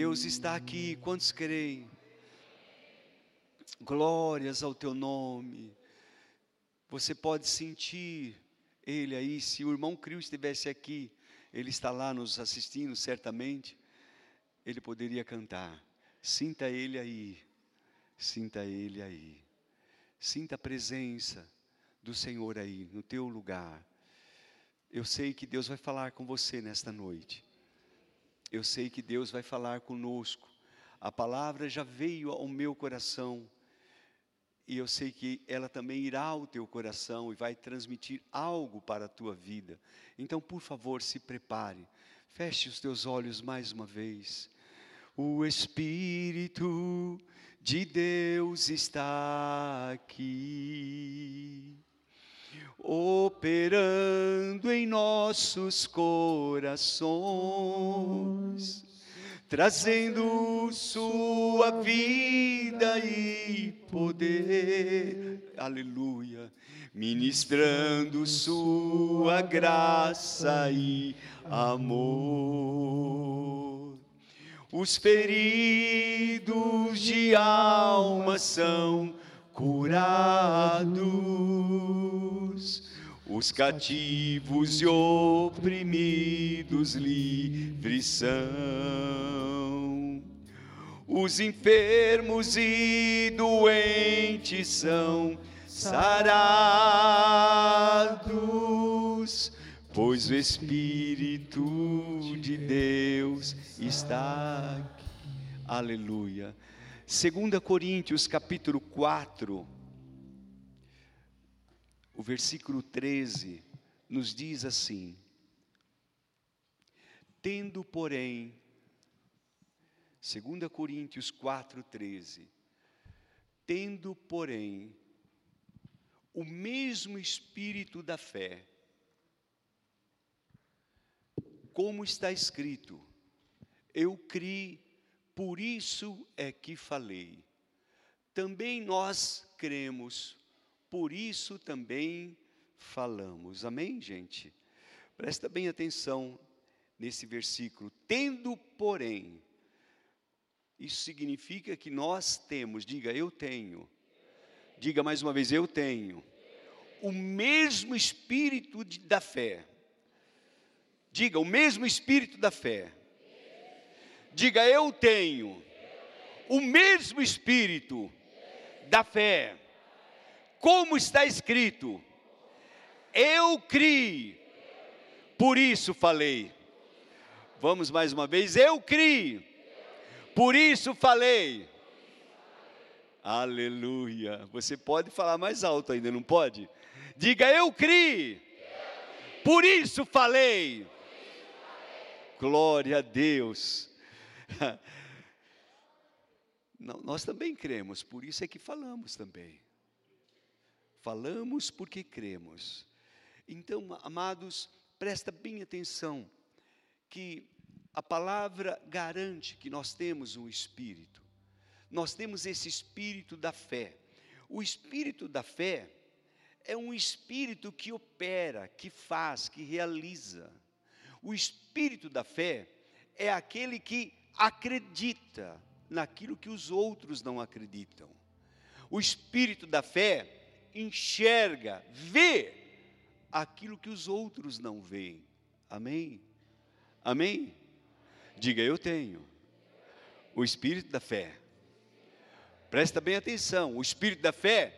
Deus está aqui, quantos creem? Glórias ao teu nome. Você pode sentir Ele aí, se o irmão Crio estivesse aqui, ele está lá nos assistindo, certamente, ele poderia cantar. Sinta Ele aí, sinta Ele aí, sinta a presença do Senhor aí, no teu lugar. Eu sei que Deus vai falar com você nesta noite. Eu sei que Deus vai falar conosco. A palavra já veio ao meu coração. E eu sei que ela também irá ao teu coração e vai transmitir algo para a tua vida. Então, por favor, se prepare. Feche os teus olhos mais uma vez. O Espírito de Deus está aqui, operando em nossos corações, trazendo sua vida e poder, aleluia, ministrando sua graça e amor. Os feridos de alma são curados, os cativos e oprimidos livres são, os enfermos e doentes são sarados pois o Espírito de Deus está aqui. Aleluia. 2 Coríntios capítulo 4, o versículo 13, nos diz assim: Tendo, porém, 2 Coríntios 4, 13, tendo, porém, o mesmo espírito da fé, como está escrito: Eu criei, por isso é que falei. Também nós cremos, por isso também falamos. Amém, gente? Presta bem atenção nesse versículo. Tendo, porém, isso significa que nós temos, diga eu tenho. Diga mais uma vez, eu tenho. O mesmo espírito de, da fé Diga, o mesmo espírito da fé. Diga, eu tenho o mesmo espírito da fé. Como está escrito, eu criei, por isso falei. Vamos mais uma vez, eu criei, por isso falei. Aleluia. Você pode falar mais alto ainda, não pode? Diga, eu criei, por isso falei. Glória a Deus. Não, nós também cremos, por isso é que falamos também. Falamos porque cremos. Então, amados, presta bem atenção que a palavra garante que nós temos um espírito. Nós temos esse espírito da fé. O espírito da fé é um espírito que opera, que faz, que realiza. O espírito da fé é aquele que acredita naquilo que os outros não acreditam. O espírito da fé enxerga, vê aquilo que os outros não veem. Amém? Amém? Diga, eu tenho o espírito da fé. Presta bem atenção: o espírito da fé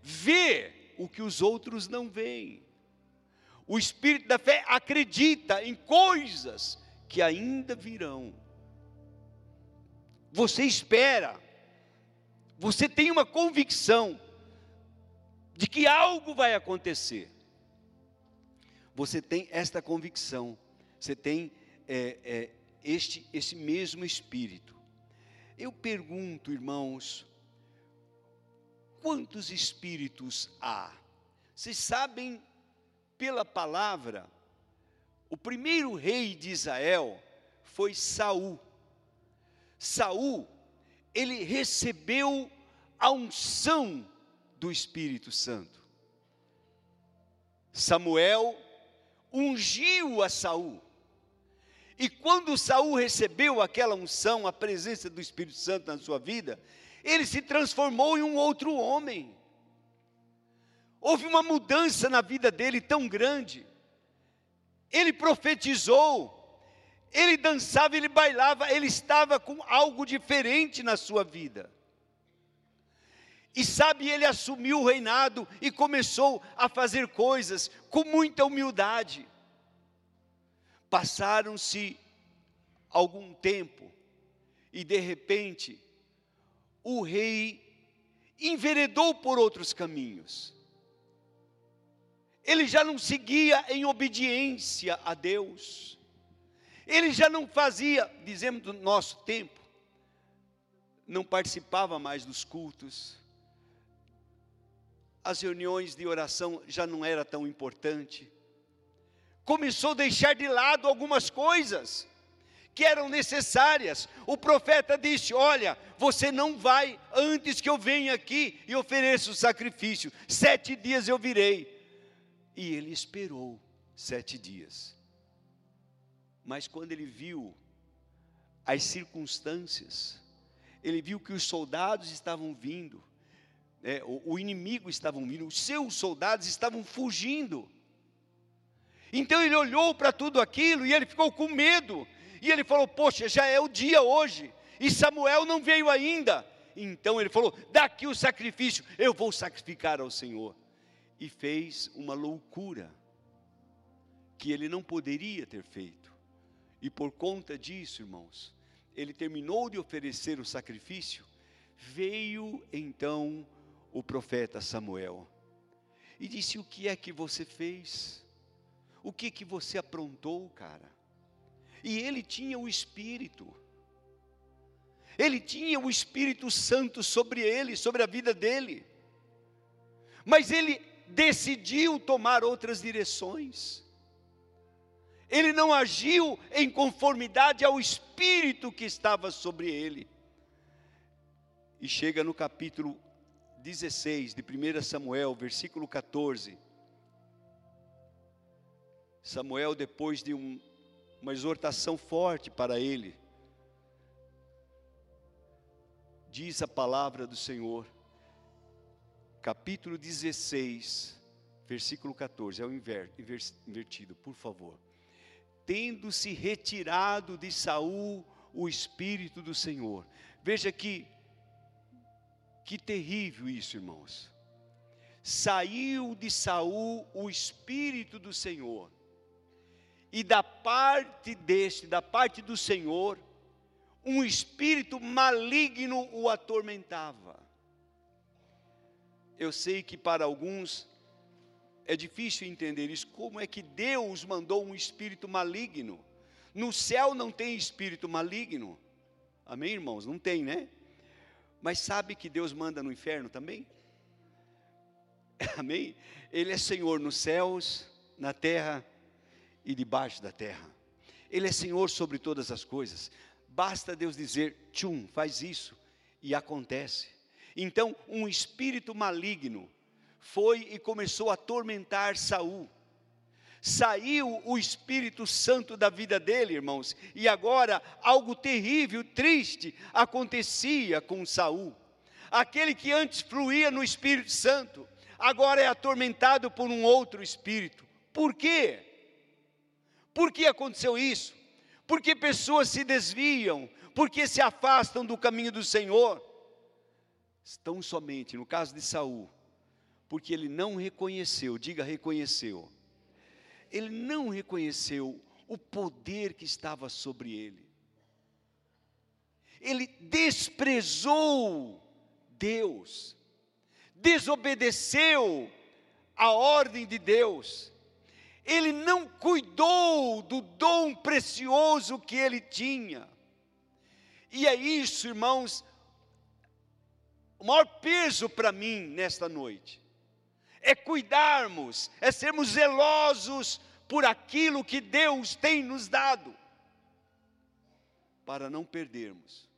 vê o que os outros não veem. O espírito da fé acredita em coisas que ainda virão. Você espera, você tem uma convicção de que algo vai acontecer. Você tem esta convicção, você tem é, é, este, esse mesmo espírito. Eu pergunto, irmãos, quantos espíritos há? Vocês sabem pela palavra, o primeiro rei de Israel foi Saul. Saul, ele recebeu a unção do Espírito Santo. Samuel ungiu a Saul. E quando Saul recebeu aquela unção, a presença do Espírito Santo na sua vida, ele se transformou em um outro homem. Houve uma mudança na vida dele tão grande. Ele profetizou, ele dançava, ele bailava, ele estava com algo diferente na sua vida. E sabe, ele assumiu o reinado e começou a fazer coisas com muita humildade. Passaram-se algum tempo e de repente o rei enveredou por outros caminhos. Ele já não seguia em obediência a Deus. Ele já não fazia, dizemos do nosso tempo, não participava mais dos cultos. As reuniões de oração já não era tão importante. Começou a deixar de lado algumas coisas que eram necessárias. O profeta disse: Olha, você não vai antes que eu venha aqui e ofereça o sacrifício. Sete dias eu virei. E ele esperou sete dias. Mas quando ele viu as circunstâncias, ele viu que os soldados estavam vindo, é, o, o inimigo estavam vindo, os seus soldados estavam fugindo. Então ele olhou para tudo aquilo e ele ficou com medo. E ele falou: Poxa, já é o dia hoje, e Samuel não veio ainda. Então ele falou: Daqui o sacrifício, eu vou sacrificar ao Senhor. E fez uma loucura que ele não poderia ter feito. E por conta disso, irmãos, ele terminou de oferecer o sacrifício, veio então o profeta Samuel e disse: O que é que você fez? O que que você aprontou, cara? E ele tinha o Espírito. Ele tinha o Espírito Santo sobre ele, sobre a vida dele. Mas ele decidiu tomar outras direções. Ele não agiu em conformidade ao Espírito que estava sobre ele. E chega no capítulo 16 de 1 Samuel, versículo 14. Samuel, depois de um, uma exortação forte para ele. Diz a palavra do Senhor, capítulo 16, versículo 14, é o invertido, por favor. Tendo-se retirado de Saul o espírito do Senhor. Veja que que terrível isso, irmãos. Saiu de Saul o espírito do Senhor e da parte deste, da parte do Senhor, um espírito maligno o atormentava. Eu sei que para alguns é difícil entender isso. Como é que Deus mandou um espírito maligno? No céu não tem espírito maligno. Amém, irmãos? Não tem, né? Mas sabe que Deus manda no inferno também? Amém? Ele é Senhor nos céus, na terra e debaixo da terra. Ele é Senhor sobre todas as coisas. Basta Deus dizer, tchum, faz isso, e acontece. Então, um espírito maligno foi e começou a atormentar Saul. Saiu o Espírito Santo da vida dele, irmãos, e agora algo terrível, triste acontecia com Saul. Aquele que antes fluía no Espírito Santo, agora é atormentado por um outro espírito. Por quê? Por que aconteceu isso? Porque pessoas se desviam, porque se afastam do caminho do Senhor. Estão somente, no caso de Saul, porque ele não reconheceu, diga reconheceu. Ele não reconheceu o poder que estava sobre ele. Ele desprezou Deus, desobedeceu a ordem de Deus ele não cuidou do dom precioso que ele tinha. E é isso, irmãos, o maior peso para mim nesta noite é cuidarmos, é sermos zelosos por aquilo que Deus tem nos dado, para não perdermos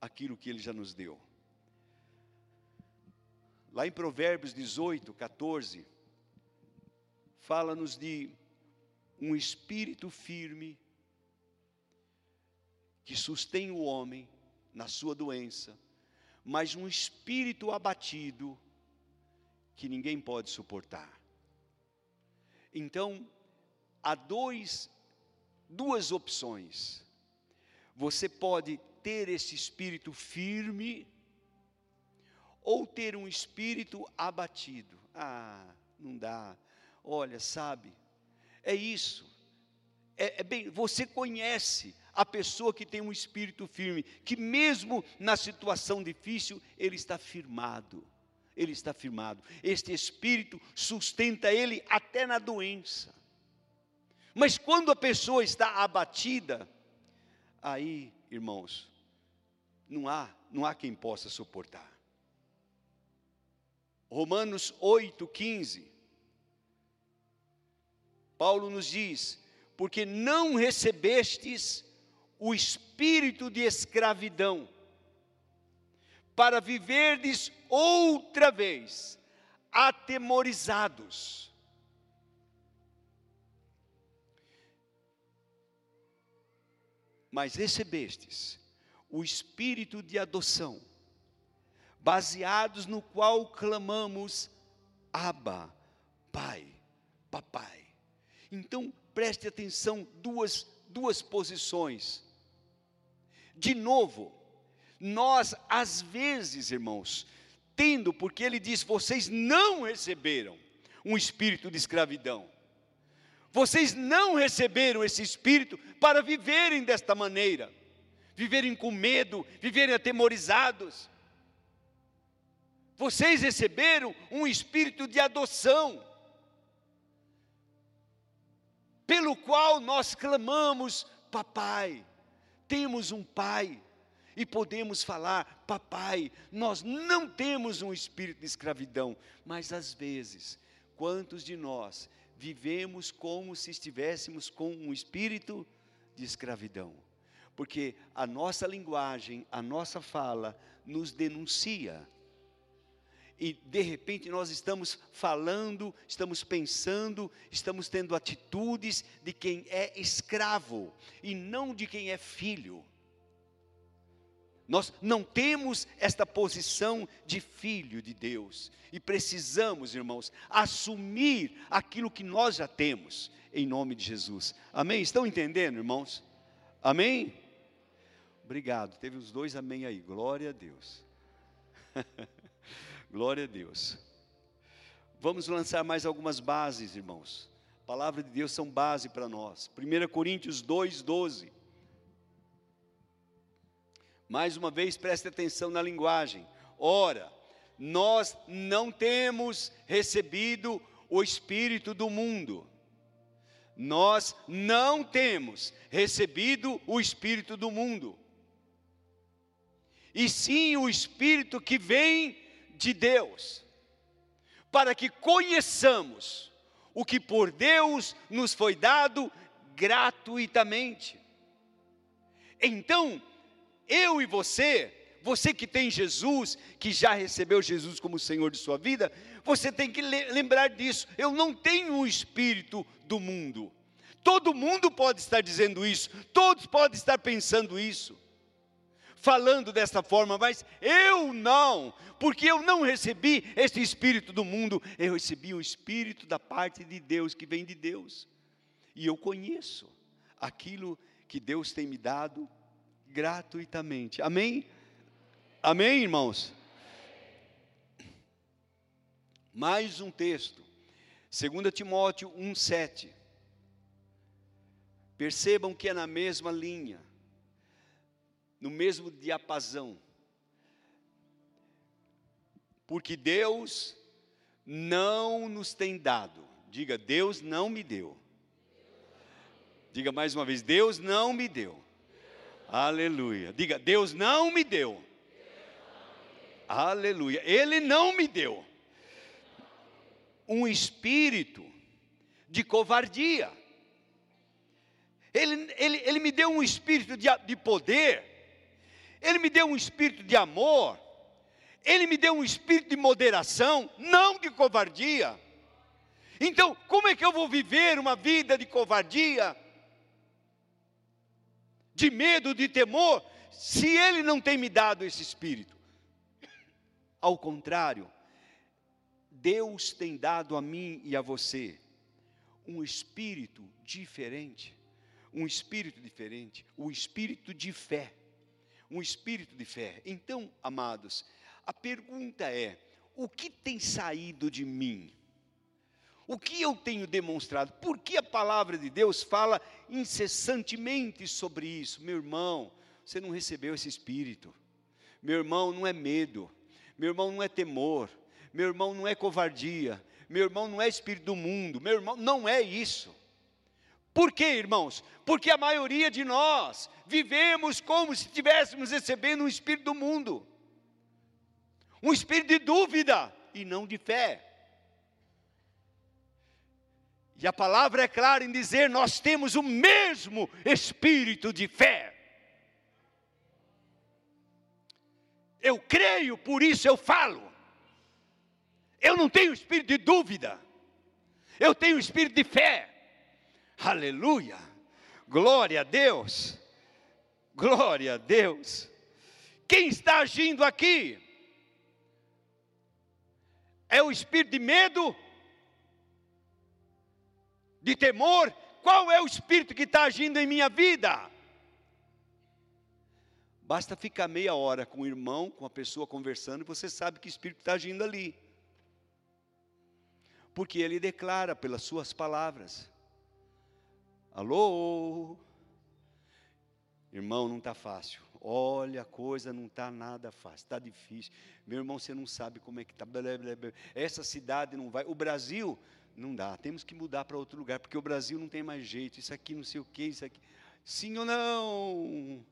aquilo que Ele já nos deu. Lá em Provérbios 18, 14, fala-nos de um espírito firme que sustém o homem na sua doença, mas um espírito abatido que ninguém pode suportar. Então, há dois, duas opções. Você pode ter esse espírito firme ou ter um espírito abatido. Ah, não dá. Olha, sabe, é isso. É, é, bem, você conhece a pessoa que tem um espírito firme, que mesmo na situação difícil, ele está firmado. Ele está firmado. Este espírito sustenta ele até na doença. Mas quando a pessoa está abatida, aí, irmãos, não há, não há quem possa suportar. Romanos 8, 15. Paulo nos diz: porque não recebestes o espírito de escravidão, para viverdes outra vez atemorizados mas recebestes o espírito de adoção, baseados no qual clamamos, Abba, Pai, Papai. Então, preste atenção, duas, duas posições. De novo, nós, às vezes, irmãos, tendo, porque ele diz: vocês não receberam um espírito de escravidão, vocês não receberam esse espírito para viverem desta maneira, viverem com medo, viverem atemorizados. Vocês receberam um espírito de adoção, pelo qual nós clamamos, papai. Temos um pai e podemos falar, papai. Nós não temos um espírito de escravidão, mas às vezes, quantos de nós vivemos como se estivéssemos com um espírito de escravidão. Porque a nossa linguagem, a nossa fala nos denuncia. E de repente nós estamos falando, estamos pensando, estamos tendo atitudes de quem é escravo e não de quem é filho. Nós não temos esta posição de filho de Deus e precisamos, irmãos, assumir aquilo que nós já temos, em nome de Jesus. Amém? Estão entendendo, irmãos? Amém? Obrigado. Teve os dois amém aí. Glória a Deus. Glória a Deus. Vamos lançar mais algumas bases, irmãos. A palavra de Deus são base para nós. 1 Coríntios 2, 12. Mais uma vez, preste atenção na linguagem. Ora, nós não temos recebido o Espírito do mundo. Nós não temos recebido o Espírito do mundo. E sim o Espírito que vem de Deus, para que conheçamos o que por Deus nos foi dado gratuitamente. Então, eu e você, você que tem Jesus, que já recebeu Jesus como Senhor de sua vida, você tem que lembrar disso. Eu não tenho o espírito do mundo. Todo mundo pode estar dizendo isso, todos podem estar pensando isso, falando dessa forma, mas eu não, porque eu não recebi esse espírito do mundo, eu recebi o espírito da parte de Deus, que vem de Deus, e eu conheço aquilo que Deus tem me dado gratuitamente. Amém? Amém, irmãos? Mais um texto. 2 Timóteo 1:7. Percebam que é na mesma linha, no mesmo diapasão. Porque Deus não nos tem dado. Diga, Deus não me deu. Diga mais uma vez, Deus não me deu Aleluia. Diga, Deus não me deu. Aleluia. Ele não me deu um espírito de covardia. Ele, ele, ele me deu um espírito de, de poder. Ele me deu um espírito de amor. Ele me deu um espírito de moderação, não de covardia. Então, como é que eu vou viver uma vida de covardia? De medo, de temor, se Ele não tem me dado esse espírito. Ao contrário, Deus tem dado a mim e a você um espírito diferente, um espírito diferente, o um espírito de fé, um espírito de fé. Então, amados, a pergunta é: o que tem saído de mim? O que eu tenho demonstrado? Por que a palavra de Deus fala incessantemente sobre isso? Meu irmão, você não recebeu esse espírito. Meu irmão, não é medo. Meu irmão, não é temor. Meu irmão, não é covardia. Meu irmão, não é espírito do mundo. Meu irmão, não é isso. Por quê, irmãos? Porque a maioria de nós vivemos como se estivéssemos recebendo um espírito do mundo. Um espírito de dúvida e não de fé. E a palavra é clara em dizer: nós temos o mesmo espírito de fé. Eu creio, por isso eu falo. Eu não tenho espírito de dúvida. Eu tenho espírito de fé. Aleluia. Glória a Deus. Glória a Deus. Quem está agindo aqui? É o espírito de medo? De temor, qual é o espírito que está agindo em minha vida? Basta ficar meia hora com o irmão, com a pessoa conversando, e você sabe que espírito está agindo ali. Porque ele declara pelas suas palavras: Alô, irmão, não está fácil. Olha, a coisa não está nada fácil, está difícil. Meu irmão, você não sabe como é que está. Essa cidade não vai. O Brasil não dá, temos que mudar para outro lugar, porque o Brasil não tem mais jeito, isso aqui não sei o que, isso aqui. Sim ou não?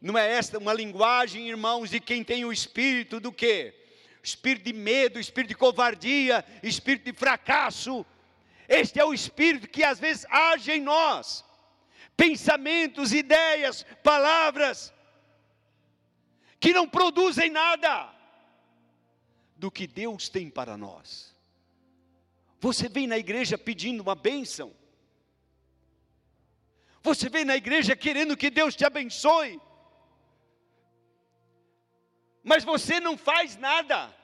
Não é esta uma linguagem, irmãos, de quem tem o espírito do quê? Espírito de medo, espírito de covardia, espírito de fracasso. Este é o espírito que às vezes age em nós. Pensamentos, ideias, palavras que não produzem nada do que Deus tem para nós. Você vem na igreja pedindo uma bênção. Você vem na igreja querendo que Deus te abençoe. Mas você não faz nada.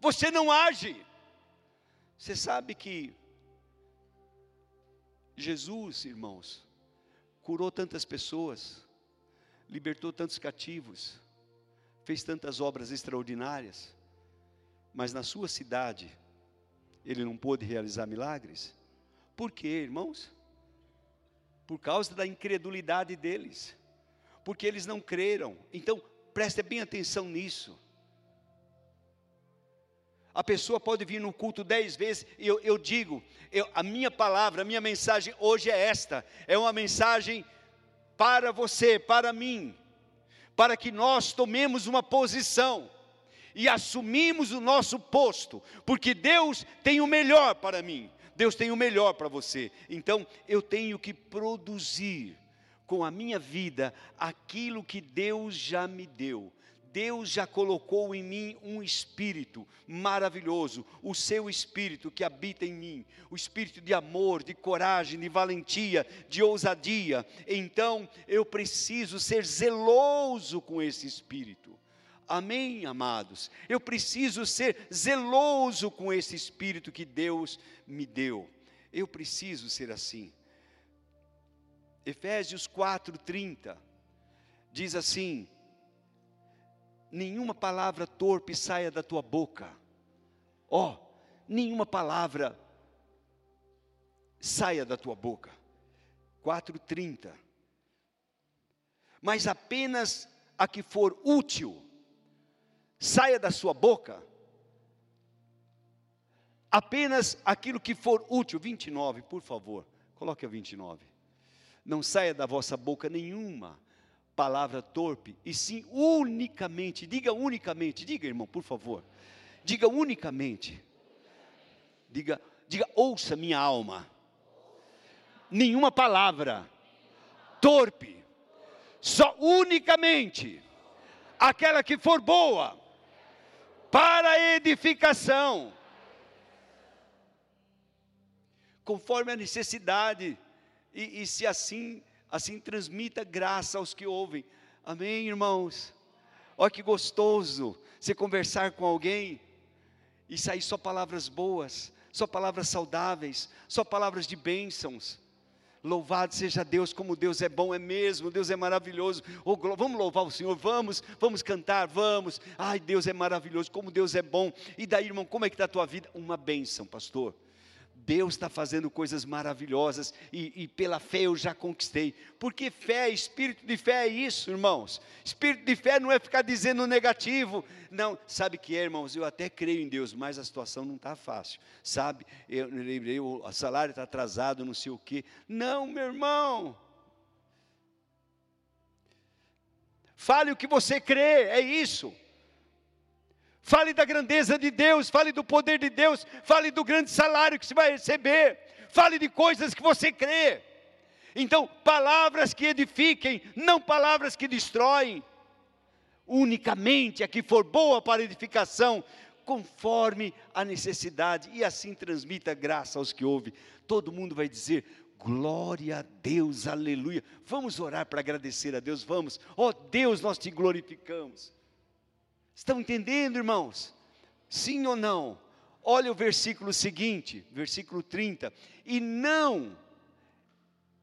Você não age. Você sabe que Jesus, irmãos, curou tantas pessoas, libertou tantos cativos, fez tantas obras extraordinárias, mas na sua cidade, ele não pôde realizar milagres? Por quê, irmãos? Por causa da incredulidade deles. Porque eles não creram. Então, preste bem atenção nisso. A pessoa pode vir no culto dez vezes, e eu, eu digo, eu, a minha palavra, a minha mensagem hoje é esta: é uma mensagem para você, para mim, para que nós tomemos uma posição e assumimos o nosso posto, porque Deus tem o melhor para mim, Deus tem o melhor para você. Então eu tenho que produzir com a minha vida aquilo que Deus já me deu. Deus já colocou em mim um espírito maravilhoso, o seu espírito que habita em mim, o espírito de amor, de coragem, de valentia, de ousadia. Então eu preciso ser zeloso com esse espírito. Amém, amados? Eu preciso ser zeloso com esse espírito que Deus me deu. Eu preciso ser assim. Efésios 4:30 diz assim: Nenhuma palavra torpe saia da tua boca. Ó, oh, nenhuma palavra saia da tua boca. 4:30. Mas apenas a que for útil saia da sua boca apenas aquilo que for útil. 29, por favor, coloque a 29. Não saia da vossa boca nenhuma palavra torpe, e sim unicamente, diga unicamente, diga irmão, por favor, diga unicamente, diga, diga, ouça minha alma, nenhuma palavra torpe, só unicamente aquela que for boa, para edificação, conforme a necessidade, e, e se assim assim transmita graça aos que ouvem. Amém, irmãos? Olha que gostoso você conversar com alguém e sair só palavras boas, só palavras saudáveis, só palavras de bênçãos. Louvado seja Deus, como Deus é bom, é mesmo, Deus é maravilhoso. Oh, vamos louvar o Senhor, vamos, vamos cantar, vamos. Ai, Deus é maravilhoso, como Deus é bom. E daí, irmão, como é que está a tua vida? Uma bênção, pastor. Deus está fazendo coisas maravilhosas e, e, pela fé eu já conquistei. Porque fé, espírito de fé é isso, irmãos. Espírito de fé não é ficar dizendo negativo. Não, sabe que é, irmãos? Eu até creio em Deus, mas a situação não está fácil. Sabe, eu lembrei, o salário está atrasado, não sei o quê. Não, meu irmão. Fale o que você crê, é isso. Fale da grandeza de Deus, fale do poder de Deus, fale do grande salário que você vai receber, fale de coisas que você crê. Então, palavras que edifiquem, não palavras que destroem. Unicamente a que for boa para edificação, conforme a necessidade, e assim transmita graça aos que ouvem. Todo mundo vai dizer: glória a Deus, aleluia. Vamos orar para agradecer a Deus, vamos. Ó oh, Deus, nós te glorificamos. Estão entendendo, irmãos? Sim ou não? Olha o versículo seguinte, versículo 30. E não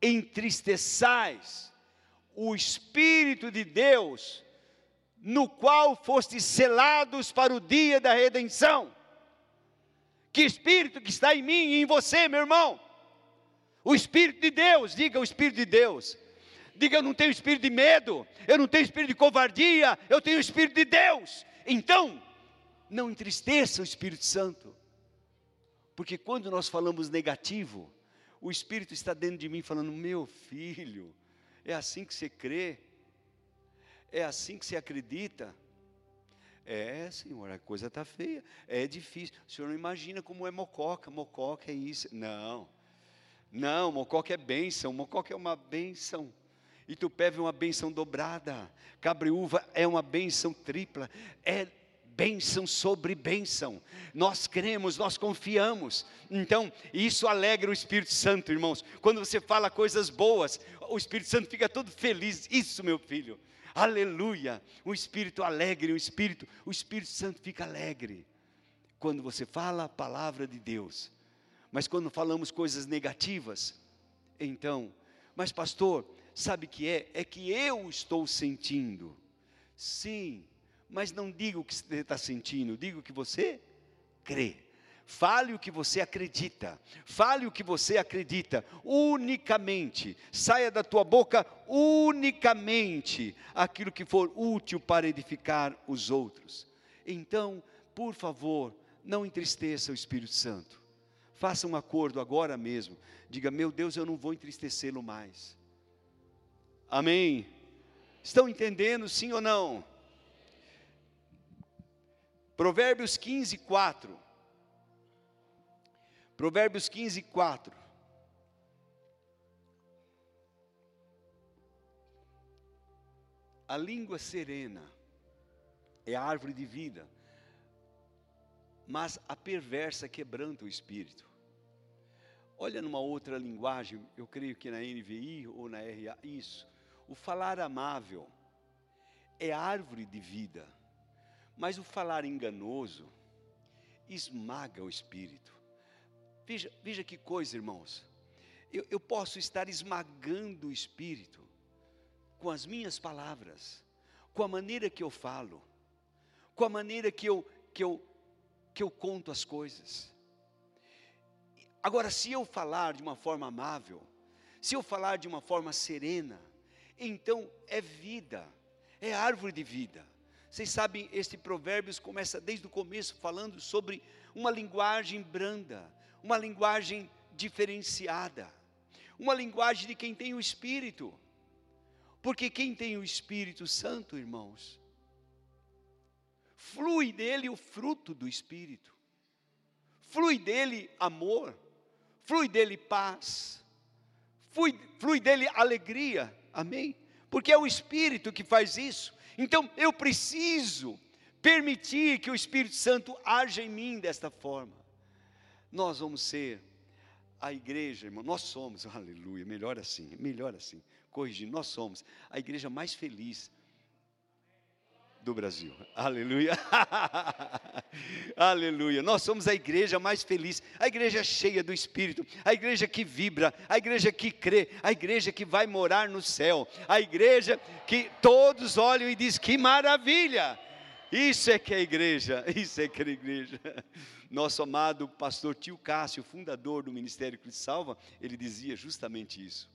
entristeçais o Espírito de Deus, no qual fostes selados para o dia da redenção. Que Espírito que está em mim e em você, meu irmão? O Espírito de Deus, diga o Espírito de Deus. Diga, eu não tenho espírito de medo, eu não tenho espírito de covardia, eu tenho espírito de Deus. Então, não entristeça o Espírito Santo. Porque quando nós falamos negativo, o Espírito está dentro de mim falando: Meu filho, é assim que você crê, é assim que você acredita. É, senhor, a coisa está feia, é difícil. O senhor não imagina como é mococa, mococa é isso. Não, não, mococa é bênção, mococa é uma bênção. Itupeva é uma benção dobrada, Cabreúva é uma benção tripla, é bênção sobre bênção. Nós cremos, nós confiamos. Então, isso alegra o Espírito Santo, irmãos. Quando você fala coisas boas, o Espírito Santo fica todo feliz. Isso, meu filho. Aleluia. O Espírito alegre, o Espírito, o Espírito Santo fica alegre quando você fala a palavra de Deus. Mas quando falamos coisas negativas, então, mas pastor, sabe que é? É que eu estou sentindo. Sim, mas não diga o que você está sentindo, diga o que você crê. Fale o que você acredita, fale o que você acredita, unicamente, saia da tua boca unicamente aquilo que for útil para edificar os outros. Então, por favor, não entristeça o Espírito Santo. Faça um acordo agora mesmo. Diga: Meu Deus, eu não vou entristecê-lo mais. Amém? Estão entendendo, sim ou não? Provérbios 15, 4. Provérbios 15, 4. A língua serena é a árvore de vida, mas a perversa quebranta o espírito. Olha numa outra linguagem, eu creio que na NVI ou na RA, isso. O falar amável é árvore de vida, mas o falar enganoso esmaga o espírito. Veja, veja que coisa, irmãos. Eu, eu posso estar esmagando o espírito com as minhas palavras, com a maneira que eu falo, com a maneira que eu, que eu, que eu conto as coisas. Agora, se eu falar de uma forma amável, se eu falar de uma forma serena, então é vida, é árvore de vida. Vocês sabem, este Provérbios começa desde o começo falando sobre uma linguagem branda, uma linguagem diferenciada, uma linguagem de quem tem o Espírito. Porque quem tem o Espírito Santo, irmãos, flui dele o fruto do Espírito, flui dele amor, flui dele paz, flui, flui dele alegria, Amém? Porque é o Espírito que faz isso. Então eu preciso permitir que o Espírito Santo haja em mim desta forma. Nós vamos ser a igreja, irmão, nós somos, aleluia, melhor assim, melhor assim. corrigindo, nós somos a igreja mais feliz do Brasil. Aleluia. Aleluia. Nós somos a igreja mais feliz, a igreja cheia do Espírito, a igreja que vibra, a igreja que crê, a igreja que vai morar no céu, a igreja que todos olham e dizem: que maravilha! Isso é que é igreja, isso é que é igreja. Nosso amado pastor Tio Cássio, fundador do Ministério Cristo Salva, ele dizia justamente isso.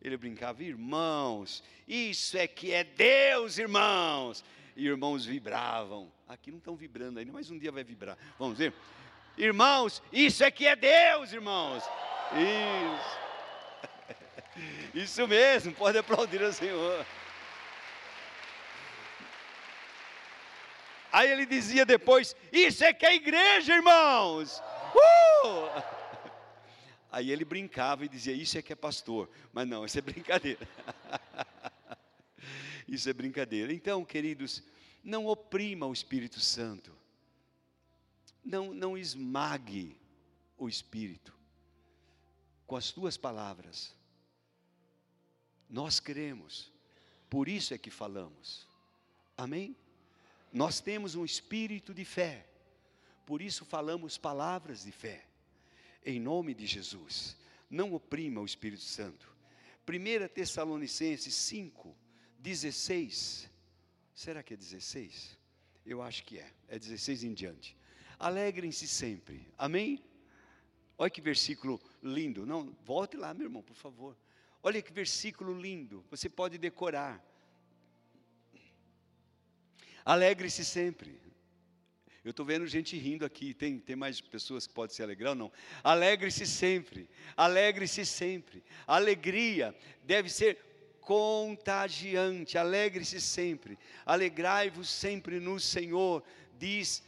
Ele brincava, irmãos, isso é que é Deus, irmãos e irmãos vibravam. Aqui não estão vibrando ainda, mas um dia vai vibrar. Vamos ver? Irmãos, isso é que é Deus, irmãos. Isso. Isso mesmo, pode aplaudir ao Senhor. Aí ele dizia depois: Isso é que é igreja, irmãos. Uh! Aí ele brincava e dizia: Isso é que é pastor. Mas não, isso é brincadeira. Isso é brincadeira. Então, queridos, não oprima o Espírito Santo. Não, não esmague o Espírito com as tuas palavras. Nós queremos, por isso é que falamos. Amém? Nós temos um espírito de fé, por isso falamos palavras de fé. Em nome de Jesus, não oprima o Espírito Santo. 1 Tessalonicenses 5, 16. Será que é 16? Eu acho que é. É 16 em diante. Alegrem-se sempre. Amém? Olha que versículo lindo. Não, volte lá, meu irmão, por favor. Olha que versículo lindo. Você pode decorar. Alegre-se sempre. Eu estou vendo gente rindo aqui. Tem, tem mais pessoas que podem se alegrar ou não? Alegre-se sempre. Alegre-se sempre. alegria deve ser contagiante. Alegre-se sempre, alegrai-vos sempre no Senhor, diz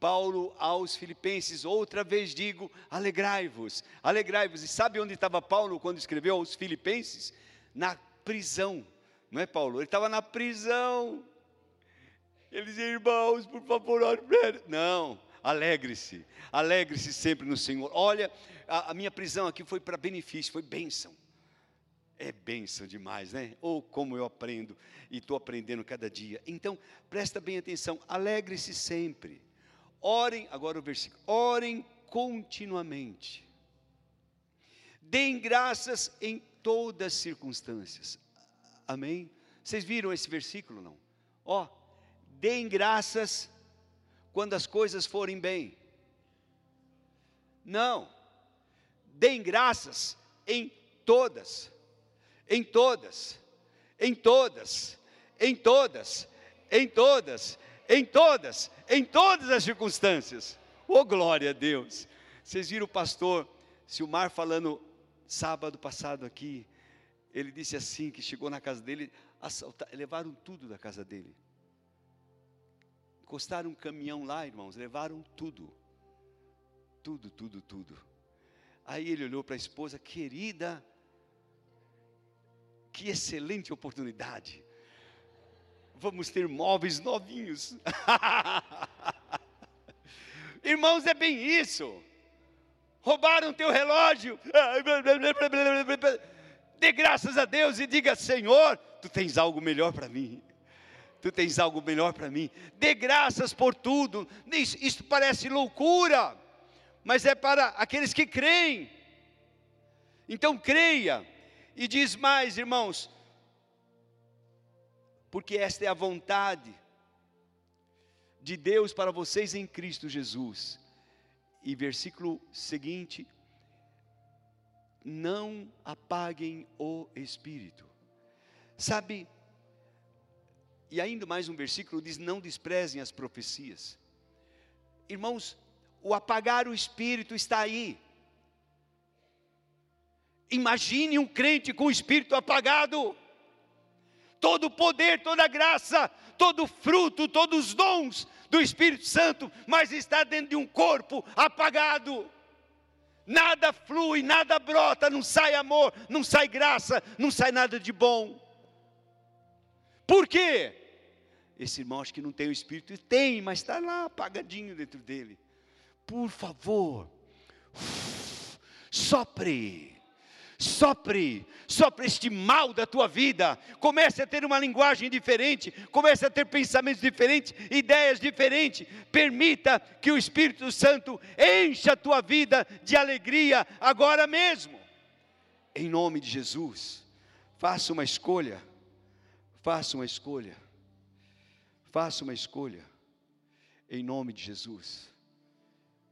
Paulo aos Filipenses. Outra vez digo: alegrai-vos, alegrai-vos. E sabe onde estava Paulo quando escreveu aos Filipenses? Na prisão, não é, Paulo? Ele estava na prisão. Ele dizia, irmãos, por favor, ore Não, alegre-se, alegre-se sempre no Senhor. Olha, a, a minha prisão aqui foi para benefício, foi bênção. É bênção demais, né? Ou oh, como eu aprendo e estou aprendendo cada dia. Então, presta bem atenção, alegre-se sempre. Orem, agora o versículo, orem continuamente. Deem graças em todas as circunstâncias. Amém? Vocês viram esse versículo não? Ó, deem graças quando as coisas forem bem. Não. Deem graças em todas em todas, em todas, em todas, em todas, em todas, em todas as circunstâncias. Oh, glória a Deus! Vocês viram o pastor Silmar falando sábado passado aqui. Ele disse assim: que chegou na casa dele, levaram tudo da casa dele. Encostaram um caminhão lá, irmãos, levaram tudo. Tudo, tudo, tudo. Aí ele olhou para a esposa, querida, que excelente oportunidade. Vamos ter móveis novinhos. Irmãos, é bem isso. Roubaram teu relógio. Dê graças a Deus e diga: Senhor, tu tens algo melhor para mim. Tu tens algo melhor para mim. Dê graças por tudo. Isso, isso parece loucura, mas é para aqueles que creem. Então creia e diz mais, irmãos, porque esta é a vontade de Deus para vocês em Cristo Jesus. E versículo seguinte: não apaguem o espírito. Sabe, e ainda mais um versículo diz: não desprezem as profecias. Irmãos, o apagar o espírito está aí. Imagine um crente com o espírito apagado. Todo o poder, toda a graça, todo o fruto, todos os dons do Espírito Santo, mas está dentro de um corpo apagado. Nada flui, nada brota, não sai amor, não sai graça, não sai nada de bom. Por quê? Esse irmão acho que não tem o Espírito, tem, mas está lá apagadinho dentro dele. Por favor, sopre Sopre, sopre este mal da tua vida. Comece a ter uma linguagem diferente, comece a ter pensamentos diferentes, ideias diferentes. Permita que o Espírito Santo encha a tua vida de alegria agora mesmo. Em nome de Jesus, faça uma escolha. Faça uma escolha. Faça uma escolha. Em nome de Jesus.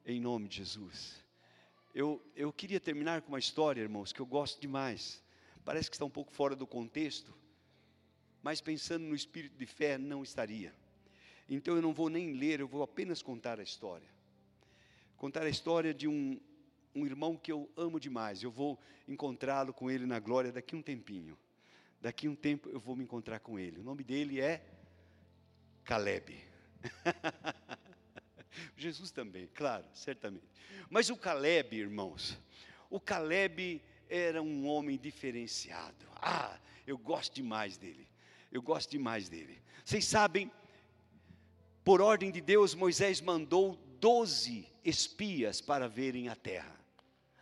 Em nome de Jesus. Eu, eu queria terminar com uma história, irmãos, que eu gosto demais. Parece que está um pouco fora do contexto, mas pensando no espírito de fé, não estaria. Então eu não vou nem ler, eu vou apenas contar a história. Contar a história de um, um irmão que eu amo demais. Eu vou encontrá-lo com ele na glória daqui um tempinho. Daqui um tempo eu vou me encontrar com ele. O nome dele é Caleb. Jesus também, claro, certamente. Mas o Caleb, irmãos, o Caleb era um homem diferenciado. Ah, eu gosto demais dele. Eu gosto demais dele. Vocês sabem, por ordem de Deus, Moisés mandou doze espias para verem a terra.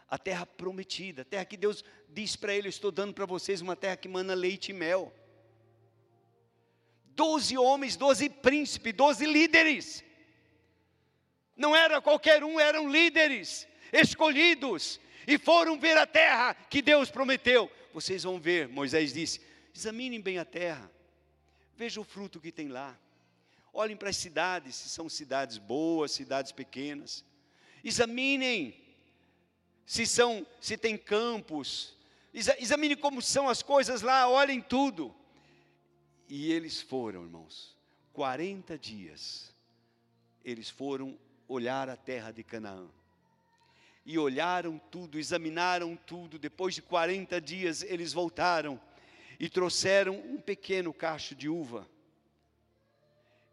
A terra prometida, a terra que Deus diz para ele: Estou dando para vocês uma terra que mana leite e mel. Doze homens, doze príncipes, doze líderes não era qualquer um, eram líderes escolhidos e foram ver a terra que Deus prometeu. Vocês vão ver, Moisés disse: examinem bem a terra, vejam o fruto que tem lá. Olhem para as cidades, se são cidades boas, cidades pequenas. Examinem se são, se tem campos. Examine como são as coisas lá, olhem tudo. E eles foram, irmãos, 40 dias. Eles foram olhar a terra de Canaã. E olharam tudo, examinaram tudo. Depois de 40 dias, eles voltaram e trouxeram um pequeno cacho de uva,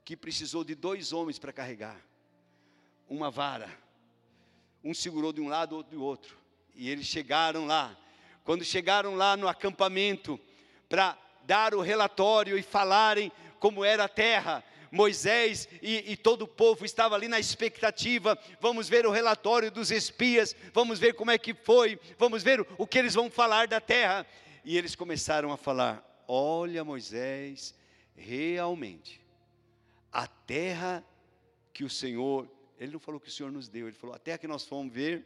que precisou de dois homens para carregar, uma vara. Um segurou de um lado, outro do outro. E eles chegaram lá. Quando chegaram lá no acampamento, para dar o relatório e falarem como era a terra, Moisés e, e, todo o povo estava ali na expectativa. Vamos ver o relatório dos espias, vamos ver como é que foi, vamos ver o, o que eles vão falar da terra. E eles começaram a falar: Olha, Moisés, realmente, a terra que o Senhor, ele não falou que o Senhor nos deu, ele falou: a terra que nós fomos ver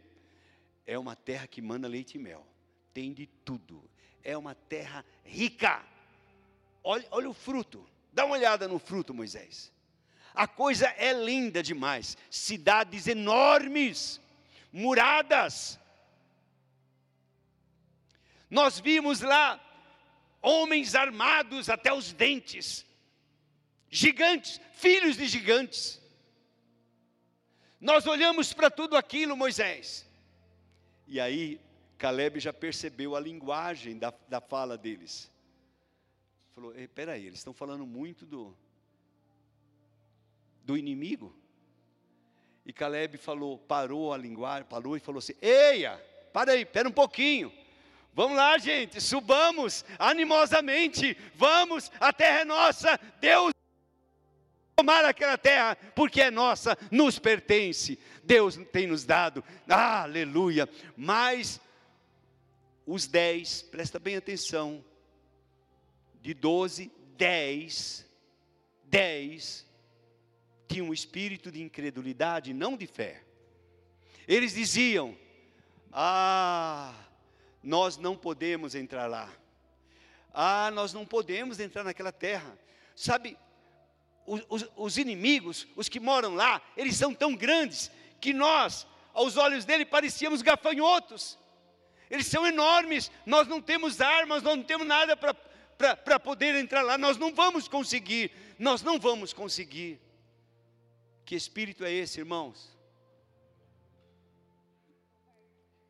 é uma terra que manda leite e mel, tem de tudo, é uma terra rica. Olha, olha o fruto. Dá uma olhada no fruto, Moisés. A coisa é linda demais. Cidades enormes, muradas. Nós vimos lá homens armados até os dentes, gigantes, filhos de gigantes. Nós olhamos para tudo aquilo, Moisés. E aí, Caleb já percebeu a linguagem da, da fala deles falou: espera aí, eles estão falando muito do, do inimigo. E Caleb falou, parou a linguagem, parou e falou assim: Eia, para aí, espera um pouquinho. Vamos lá, gente, subamos animosamente, vamos, a terra é nossa, Deus tomar aquela terra, porque é nossa, nos pertence, Deus tem nos dado, aleluia. Mas os dez, presta bem atenção, de 12, 10, 10 tinham um espírito de incredulidade, não de fé. Eles diziam: Ah, nós não podemos entrar lá. Ah, nós não podemos entrar naquela terra. Sabe, os, os, os inimigos, os que moram lá, eles são tão grandes que nós, aos olhos dele, parecíamos gafanhotos. Eles são enormes, nós não temos armas, nós não temos nada para para poder entrar lá. Nós não vamos conseguir, nós não vamos conseguir. Que espírito é esse, irmãos?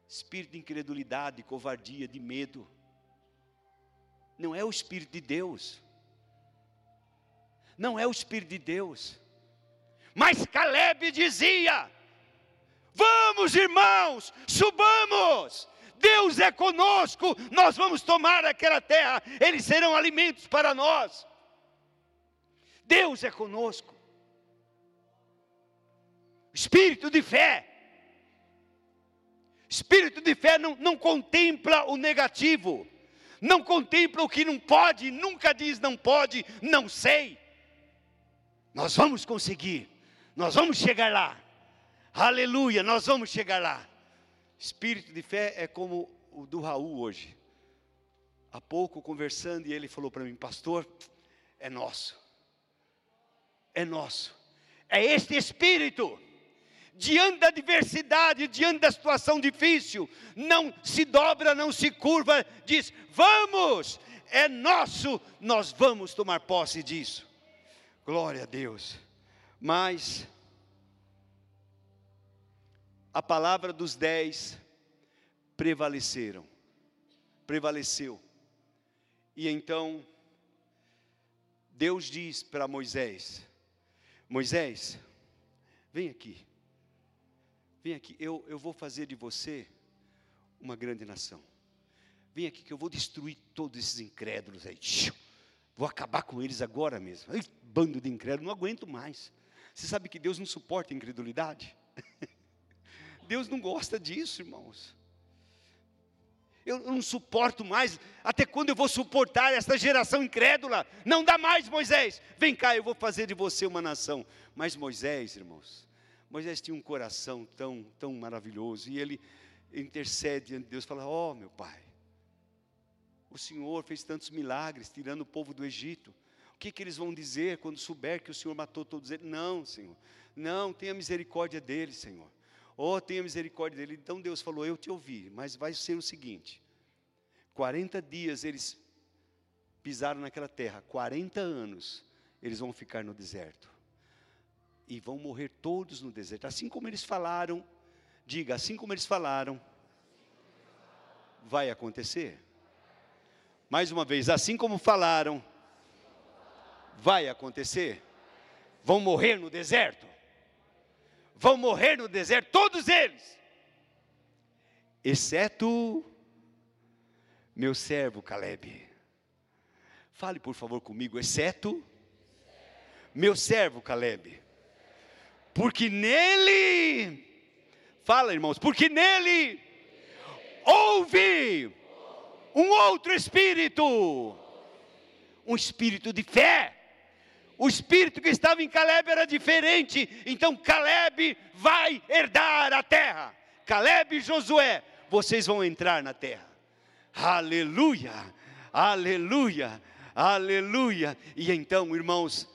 Espírito de incredulidade, de covardia, de medo. Não é o Espírito de Deus. Não é o Espírito de Deus. Mas Caleb dizia: Vamos, irmãos, subamos, Deus é conosco, nós vamos tomar aquela terra, eles serão alimentos para nós. Deus é conosco. Espírito de fé. Espírito de fé não, não contempla o negativo, não contempla o que não pode, nunca diz não pode, não sei. Nós vamos conseguir, nós vamos chegar lá. Aleluia, nós vamos chegar lá. Espírito de fé é como o do Raul hoje. Há pouco conversando e ele falou para mim, pastor, é nosso. É nosso. É este espírito diante da adversidade, diante da situação difícil, não se dobra, não se curva, diz: vamos, é nosso, nós vamos tomar posse disso. Glória a Deus. Mas a palavra dos dez prevaleceram, prevaleceu. E então Deus diz para Moisés: Moisés, vem aqui. Vem aqui, eu, eu vou fazer de você uma grande nação. Vem aqui que eu vou destruir todos esses incrédulos aí. Vou acabar com eles agora mesmo. Ai, bando de incrédulos, não aguento mais. Você sabe que Deus não suporta incredulidade? Deus não gosta disso, irmãos. Eu não suporto mais. Até quando eu vou suportar essa geração incrédula? Não dá mais, Moisés. Vem cá, eu vou fazer de você uma nação. Mas Moisés, irmãos, Moisés tinha um coração tão, tão maravilhoso e ele intercede diante de Deus, fala: "Ó, oh, meu pai, o Senhor fez tantos milagres tirando o povo do Egito. O que, que eles vão dizer quando souber que o Senhor matou todos eles? Não, Senhor. Não, tenha misericórdia deles, Senhor. Oh, tenha misericórdia dele. Então Deus falou: Eu te ouvi, mas vai ser o seguinte: 40 dias eles pisaram naquela terra, 40 anos eles vão ficar no deserto e vão morrer todos no deserto. Assim como eles falaram, diga, assim como eles falaram, vai acontecer. Mais uma vez, assim como falaram, vai acontecer. Vão morrer no deserto. Vão morrer no deserto, todos eles, exceto meu servo Caleb. Fale por favor comigo, exceto meu servo Caleb porque nele, fala irmãos, porque nele houve um outro espírito, um espírito de fé. O espírito que estava em Caleb era diferente, então Caleb vai herdar a terra. Caleb e Josué, vocês vão entrar na terra. Aleluia, aleluia, aleluia. E então, irmãos,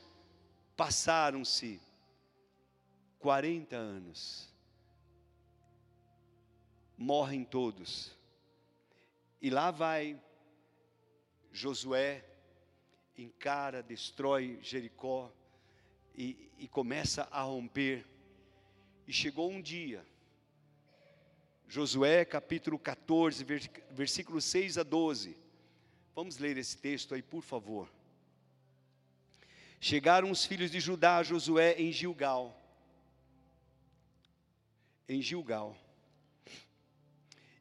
passaram-se 40 anos. Morrem todos. E lá vai Josué, encara, destrói Jericó e, e começa a romper. E chegou um dia, Josué capítulo 14, versículo 6 a 12. Vamos ler esse texto aí, por favor. Chegaram os filhos de Judá a Josué em Gilgal em Gilgal.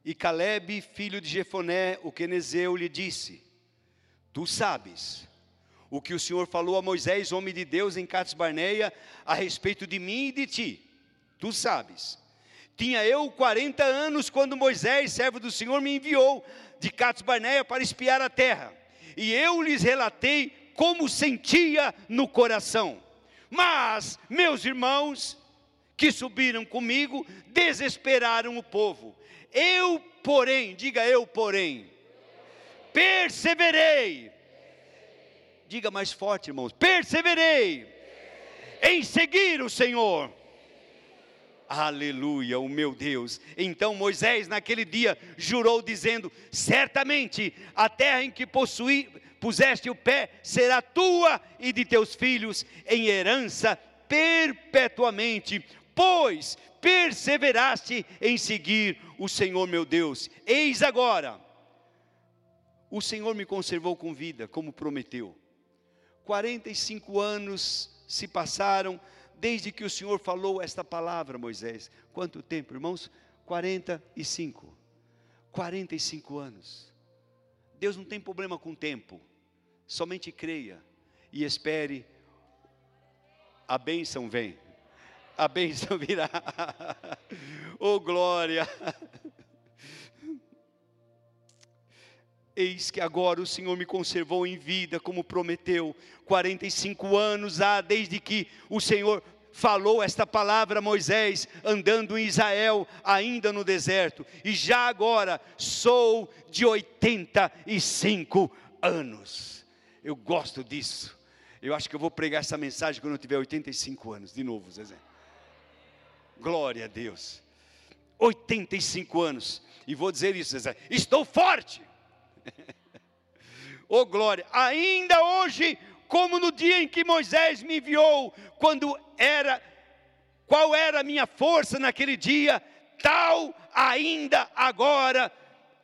E Caleb, filho de Jefoné, o quenezeu, lhe disse: Tu sabes o que o Senhor falou a Moisés, homem de Deus, em Cades Barneia, a respeito de mim e de ti. Tu sabes. Tinha eu 40 anos quando Moisés, servo do Senhor, me enviou de Cades Barneia para espiar a terra. E eu lhes relatei como sentia no coração. Mas, meus irmãos, que subiram comigo desesperaram o povo. Eu, porém, diga eu, porém, perseverei. Diga mais forte, irmãos, perseverei em seguir o Senhor. Aleluia, o meu Deus. Então Moisés, naquele dia, jurou, dizendo: Certamente a terra em que possuí, puseste o pé será tua e de teus filhos em herança perpetuamente, pois perseveraste em seguir o Senhor meu Deus. Eis agora, o Senhor me conservou com vida, como prometeu. 45 anos se passaram desde que o Senhor falou esta palavra, Moisés. Quanto tempo, irmãos? 45. 45 anos. Deus não tem problema com o tempo. Somente creia e espere. A bênção vem a bênção virá. Oh glória! Eis que agora o Senhor me conservou em vida, como prometeu. 45 anos há desde que o Senhor falou esta palavra a Moisés, andando em Israel, ainda no deserto. E já agora sou de 85 anos. Eu gosto disso. Eu acho que eu vou pregar essa mensagem quando eu tiver 85 anos, de novo, Zezé. Glória a Deus. 85 anos. E vou dizer isso, Zezé. Estou forte oh glória, ainda hoje, como no dia em que Moisés me enviou, quando era, qual era a minha força naquele dia, tal ainda agora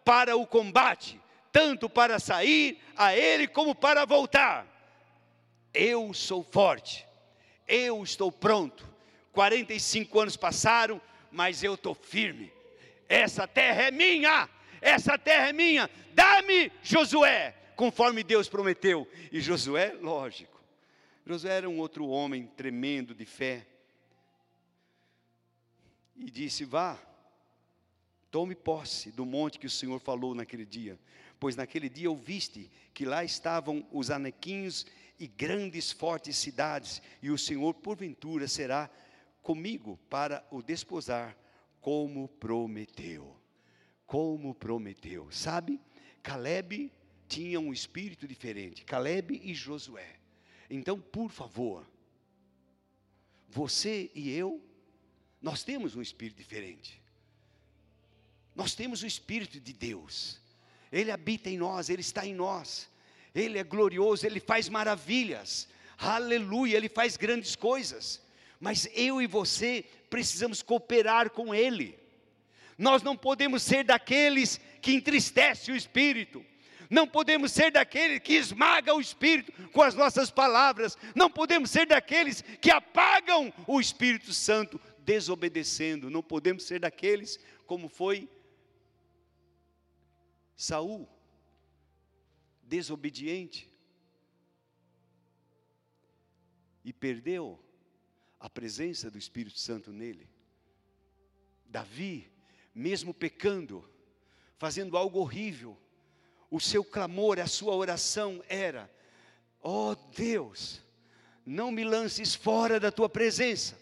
para o combate, tanto para sair a ele como para voltar. Eu sou forte, eu estou pronto. 45 anos passaram, mas eu estou firme. Essa terra é minha essa terra é minha, dá-me Josué, conforme Deus prometeu. E Josué, lógico, Josué era um outro homem tremendo de fé. E disse: Vá, tome posse do monte que o Senhor falou naquele dia, pois naquele dia ouviste que lá estavam os anequinhos e grandes fortes cidades, e o Senhor porventura será comigo para o desposar, como prometeu como prometeu. Sabe? Caleb tinha um espírito diferente, Caleb e Josué. Então, por favor, você e eu, nós temos um espírito diferente. Nós temos o espírito de Deus. Ele habita em nós, ele está em nós. Ele é glorioso, ele faz maravilhas. Aleluia, ele faz grandes coisas. Mas eu e você precisamos cooperar com ele. Nós não podemos ser daqueles que entristece o espírito. Não podemos ser daqueles que esmaga o espírito com as nossas palavras. Não podemos ser daqueles que apagam o Espírito Santo desobedecendo. Não podemos ser daqueles como foi Saul, desobediente e perdeu a presença do Espírito Santo nele. Davi mesmo pecando, fazendo algo horrível, o seu clamor, a sua oração era: ó oh Deus, não me lances fora da tua presença,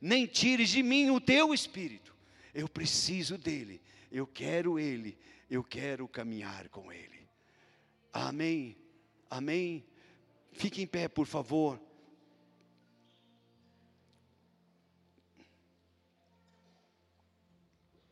nem tires de mim o teu espírito. Eu preciso dele, eu quero ele, eu quero caminhar com ele. Amém, amém. Fique em pé, por favor.